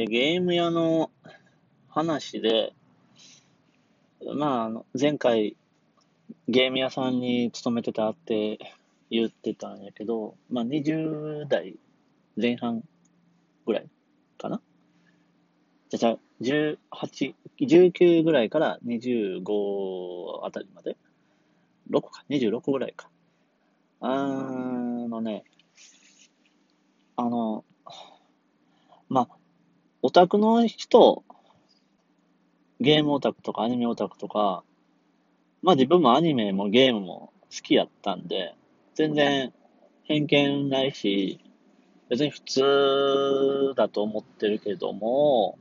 えゲーム屋の話で、まあ、あの前回、ゲーム屋さんに勤めてたって言ってたんやけど、まあ、20代前半ぐらいかな？じゃじゃ、18、19ぐらいから25あたりまで ?6 か、26ぐらいか。あのね、あの、まあ、オタクの人、ゲームオタクとかアニメオタクとか、まあ自分もアニメもゲームも好きやったんで、全然偏見ないし、別に普通だと思ってるけども、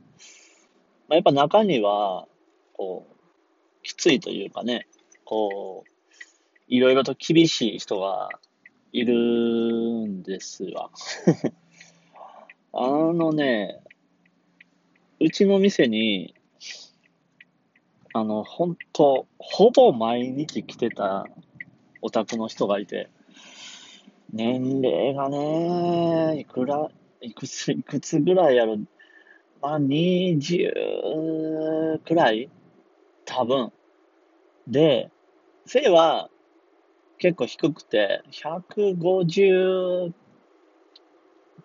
まあ、やっぱ中には、こう、きついというかね、こう、いろいろと厳しい人がいるんですわ。あのね、うちの店に、あの、本当ほぼ毎日来てたオタクの人がいて、年齢がね、いくら、いくつ、いくつぐらいやろ。まあ、20くらい多分。で、背は結構低くて、150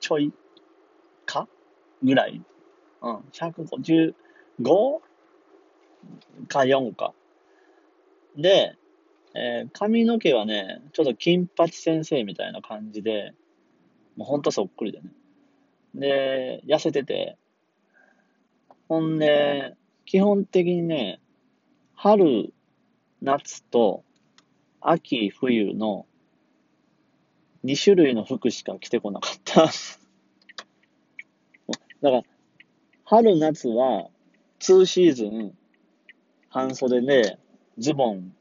ちょいかぐらいうん、155か4か。で、えー、髪の毛はね、ちょっと金八先生みたいな感じで、もうほんとそっくりでね。で、痩せてて、ほんで、基本的にね、春、夏と秋、冬の2種類の服しか着てこなかった。だから、春、夏は、2シーズン、半袖で、ズボン、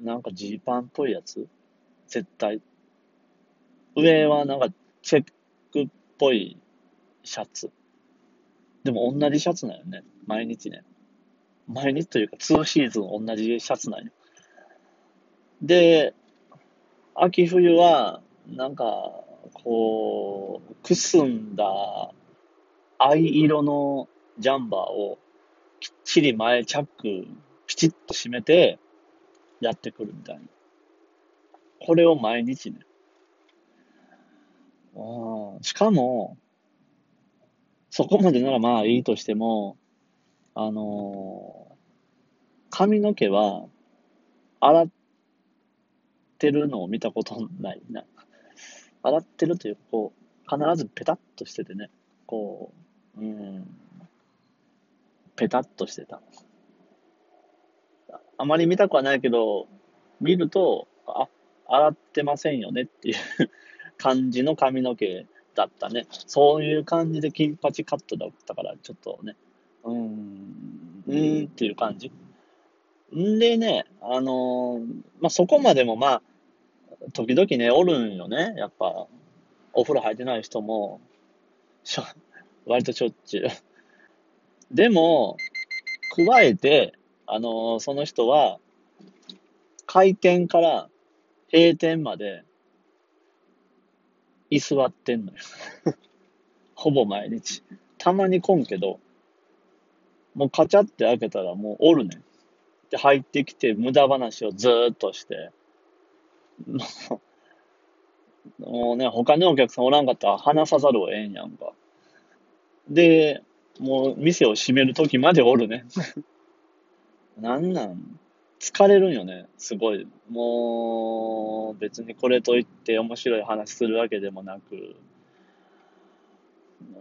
なんかジーパンっぽいやつ？絶対。上はなんかチェックっぽいシャツ。でも同じシャツなんよね。毎日ね。毎日というか2シーズン同じシャツなんよ。で、秋冬は、なんか、こう、くすんだ藍色のジャンバーをきっちり前チャックピチッと締めてやってくるみたいな。これを毎日ね。しかも、そこまでならまあいいとしても、あのー、髪の毛は洗ってるのを見たことないな。洗ってるというか、こう、必ずペタッとしててね、こう、うん、ペタッとしてた。あまり見たくはないけど、見ると、あ、洗ってませんよねっていう感じの髪の毛だったね。そういう感じで金八カットだったから、ちょっとね、うーん、うーんっていう感じ。んでね、あのー、まあ、そこまでもまあ、時々ね、おるんよね。やっぱ、お風呂入ってない人も、しょ、割としょっちゅう。でも、加えて、あのー、その人は、開店から閉店まで、居座ってんのよ。ほぼ毎日。たまに来んけど、もうカチャって開けたらもうおるねん。で、入ってきて無駄話をずーっとして、もうね、他のお客さんおらんかったら話さざるをえんやんか。で、もう店を閉める時までおるね。なんなん？疲れるんよね、すごい。もう、別にこれといって面白い話するわけでもなく。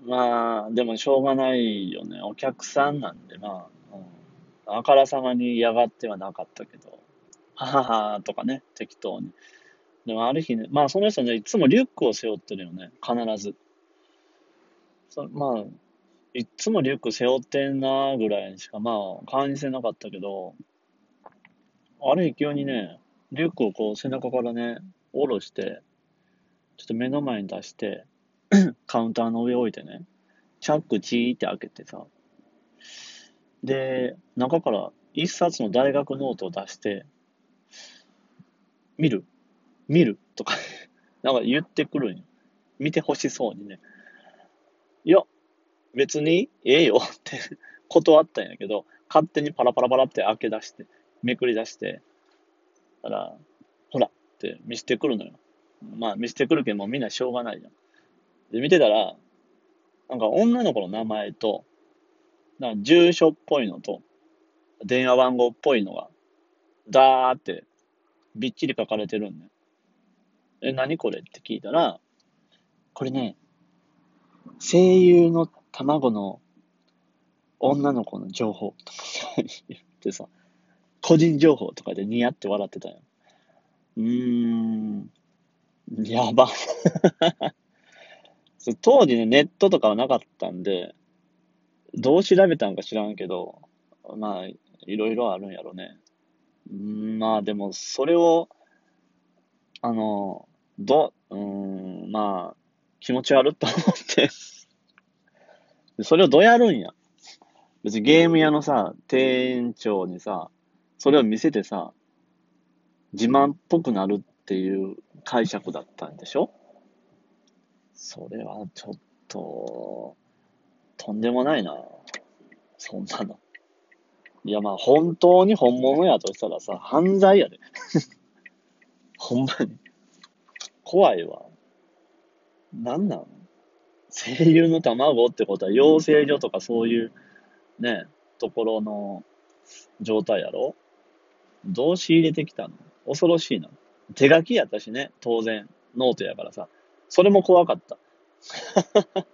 まあ、でもしょうがないよね。お客さんなんで、まあ、うん、あからさまに嫌がってはなかったけど、はははとかね、適当に。でもある日ね、まあその人ね、いつもリュックを背負ってるよね、必ず。そまあ、いつもリュック背負ってんなぐらいしか、まあ、感じせなかったけど、ある勢いにね、リュックをこう背中からね、下ろして、ちょっと目の前に出して、カウンターの上置いてね、チャックチーって開けてさ、で、中から一冊の大学ノートを出して、見る？見る？とかなんか言ってくるんよ。見てほしそうにね。いや、別にええよって断ったんやけど、勝手にパラパラパラって開け出して、めくり出して、だから、ほらって見せてくるのよ。まあ見せてくるけどもみんなしょうがないじゃん。で、見てたら、なんか女の子の名前と、なんか住所っぽいのと、電話番号っぽいのが、ダーってびっちり書かれてるんだよ。え、何これ？って聞いたら、これね、声優の卵の女の子の情報とか言ってさ、個人情報とかでニヤって笑ってたよ。うーん、やば。当時ね、ネットとかはなかったんで、どう調べたんか知らんけど、まあ、いろいろあるんやろね。んまあでも、それを、あの、ど、うん、まあ、気持ち悪っと思ってそれをどうやるんや。別にゲーム屋のさ、店長にさ、それを見せてさ、自慢っぽくなるっていう解釈だったんでしょ？それはちょっと、とんでもないな。そんなの。いや、まあ、本当に本物やとしたらさ、犯罪やで。ほんまに。怖いわ。なんなん声優の卵ってことは養成所とかそういうね、ところの状態やろ？どう仕入れてきたの？恐ろしいな。手書きやったしね、当然。ノートやからさ。それも怖かった。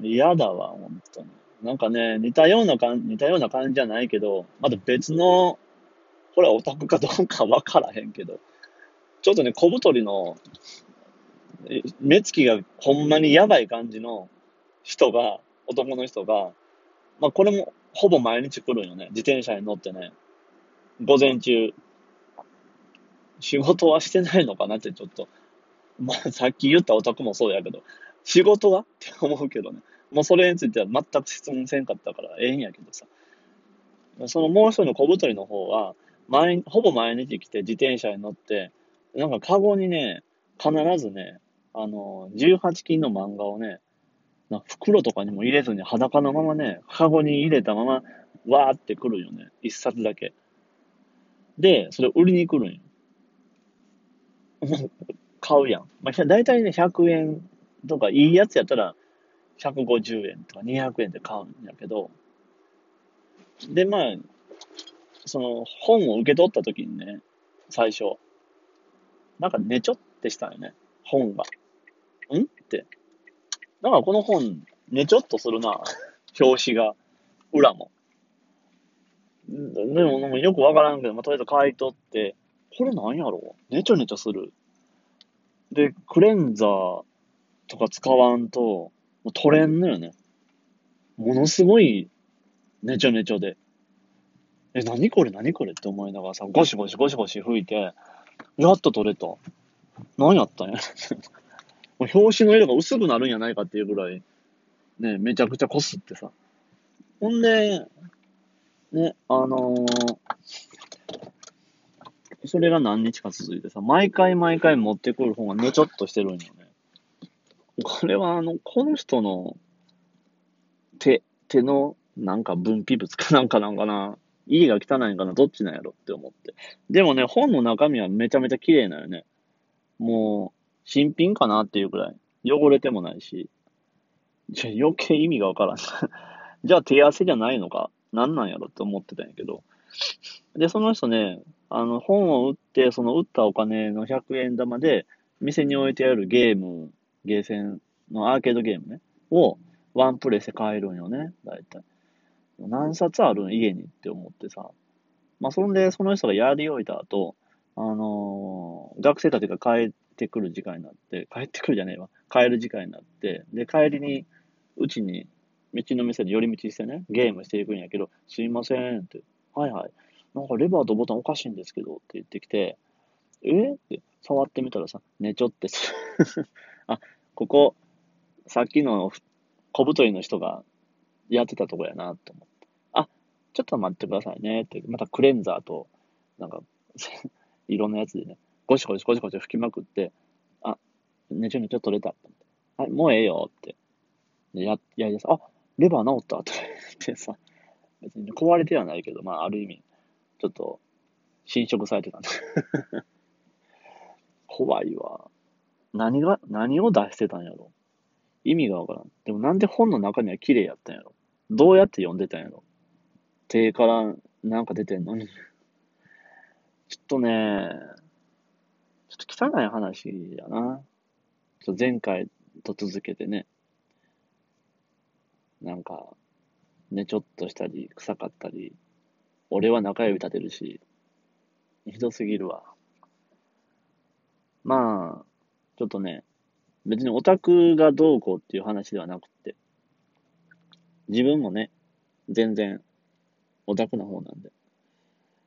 嫌だわ、本当に。なんかね、似たような感じ、似たような感じじゃないけど、また別の、これはオタクかどうかわからへんけど、ちょっとね、小太りの、目つきがほんまにやばい感じの人が、男の人が、まあこれもほぼ毎日来るよね。自転車に乗ってね。午前中。仕事はしてないのかなってちょっと。まあさっき言ったオタクもそうやけど、仕事は？って思うけどね。もうそれについては全く質問せんかったからええんやけどさ。そのもう一人の小太りの方は、毎、ほぼ毎日来て自転車に乗って、なんかカゴにね、必ずね、あの、18金の漫画をね、な袋とかにも入れずに裸のままね、カゴに入れたまま、わーってくるよね。一冊だけ。で、それ売りに来るんよ。買うやん。まあ、だいたいね、100円とか、いいやつやったら、150円とか200円で買うんやけど、で、まあ、その本を受け取った時にね、最初、なんかねちょってしたよね、本が。ん？って。なんかこの本、ねちょっとするな、表紙が、裏も。でも、でもよくわからんけど、まあ、とりあえず買い取って、これなんやろ？うねちょねちょする。で、クレンザーとか使わんと、もう取れんのよね。ものすごい、ねちょねちょで。え、なにこれ？なにこれ？って思いながらさ、ゴシゴシゴシゴシ吹いて、やっと取れた。何やったんや？表紙の色が薄くなるんやないかっていうぐらい、ね、めちゃくちゃこすってさ。ほんで、ね、あのー、それが何日か続いてさ、毎回毎回持ってくる本がねちょっとしてるんよね。これはあの、この人の手、手のなんか分泌物かなんかなんかな。家が汚いんかなどっちなんやろって思って。でもね、本の中身はめちゃめちゃ綺麗なよね。もう、新品かなっていうくらい。汚れてもないし。じゃ余計意味がわからん。じゃあ手汗じゃないのか？何なんやろって思ってたんやけど。で、その人ね、あの、本を売って、その売ったお金の100円玉で、店に置いてあるゲーム、ゲーセンのアーケードゲームね、をワンプレイして買えるんよね、大体。何冊あるん家にって思ってさ。まあ、そんで、その人がやり終えた後、あのー、学生たちが帰っってくる時間になって、帰ってくるじゃねえわ。帰る時間になって、で、帰りに、うちに、道の店で寄り道してね、ゲームしていくんやけど、すいませんって、はいはい。なんかレバーとボタンおかしいんですけどって言ってきて、え？って触ってみたらさ、ねちょってす あ、ここ、さっきの小太りの人がやってたとこやなと思って。あ、ちょっと待ってくださいねって、またクレンザーと、なんか いろんなやつでね、ゴシゴシゴシゴシ吹きまくって、あ、ねちょねちょ取れた。はい、もうええよって。で、や、やりだす。あ、レバー治ったとか言ってさ、別に壊れてはないけど、まあ、ある意味、ちょっと、侵食されてたんだ。怖いわ。何が、何を出してたんやろ。意味がわからん。でもなんで本の中には綺麗やったんやろ。どうやって読んでたんやろ。手からなんか出てんのに。ちょっとね、ちょっと汚い話やな。ちょ前回と続けてね。なんか、ね、ちょっとしたり、臭かったり、俺は中指立てるし、ひどすぎるわ。まあ、ちょっとね、別にオタクがどうこうっていう話ではなくて、自分もね、全然オタクな方なんで。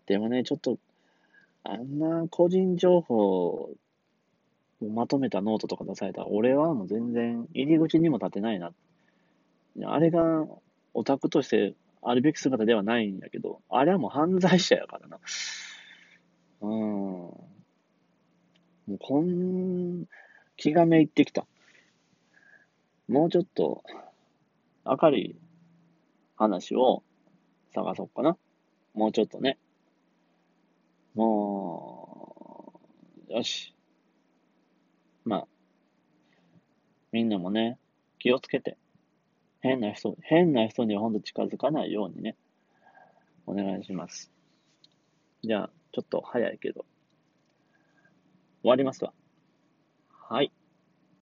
でもね、ちょっと、あんな個人情報をまとめたノートとか出されたら、俺はもう全然入り口にも立てないな。あれがオタクとしてあるべき姿ではないんやけど、あれはもう犯罪者やからな。うん。もうこん、気がめいってきた。もうちょっと明るい話を探そうかな。もうちょっとね。もう、よし。まあ、みんなもね、気をつけて。変な人、変な人にはほんと近づかないようにね、お願いします。じゃあ、ちょっと早いけど、終わりますわ。はい。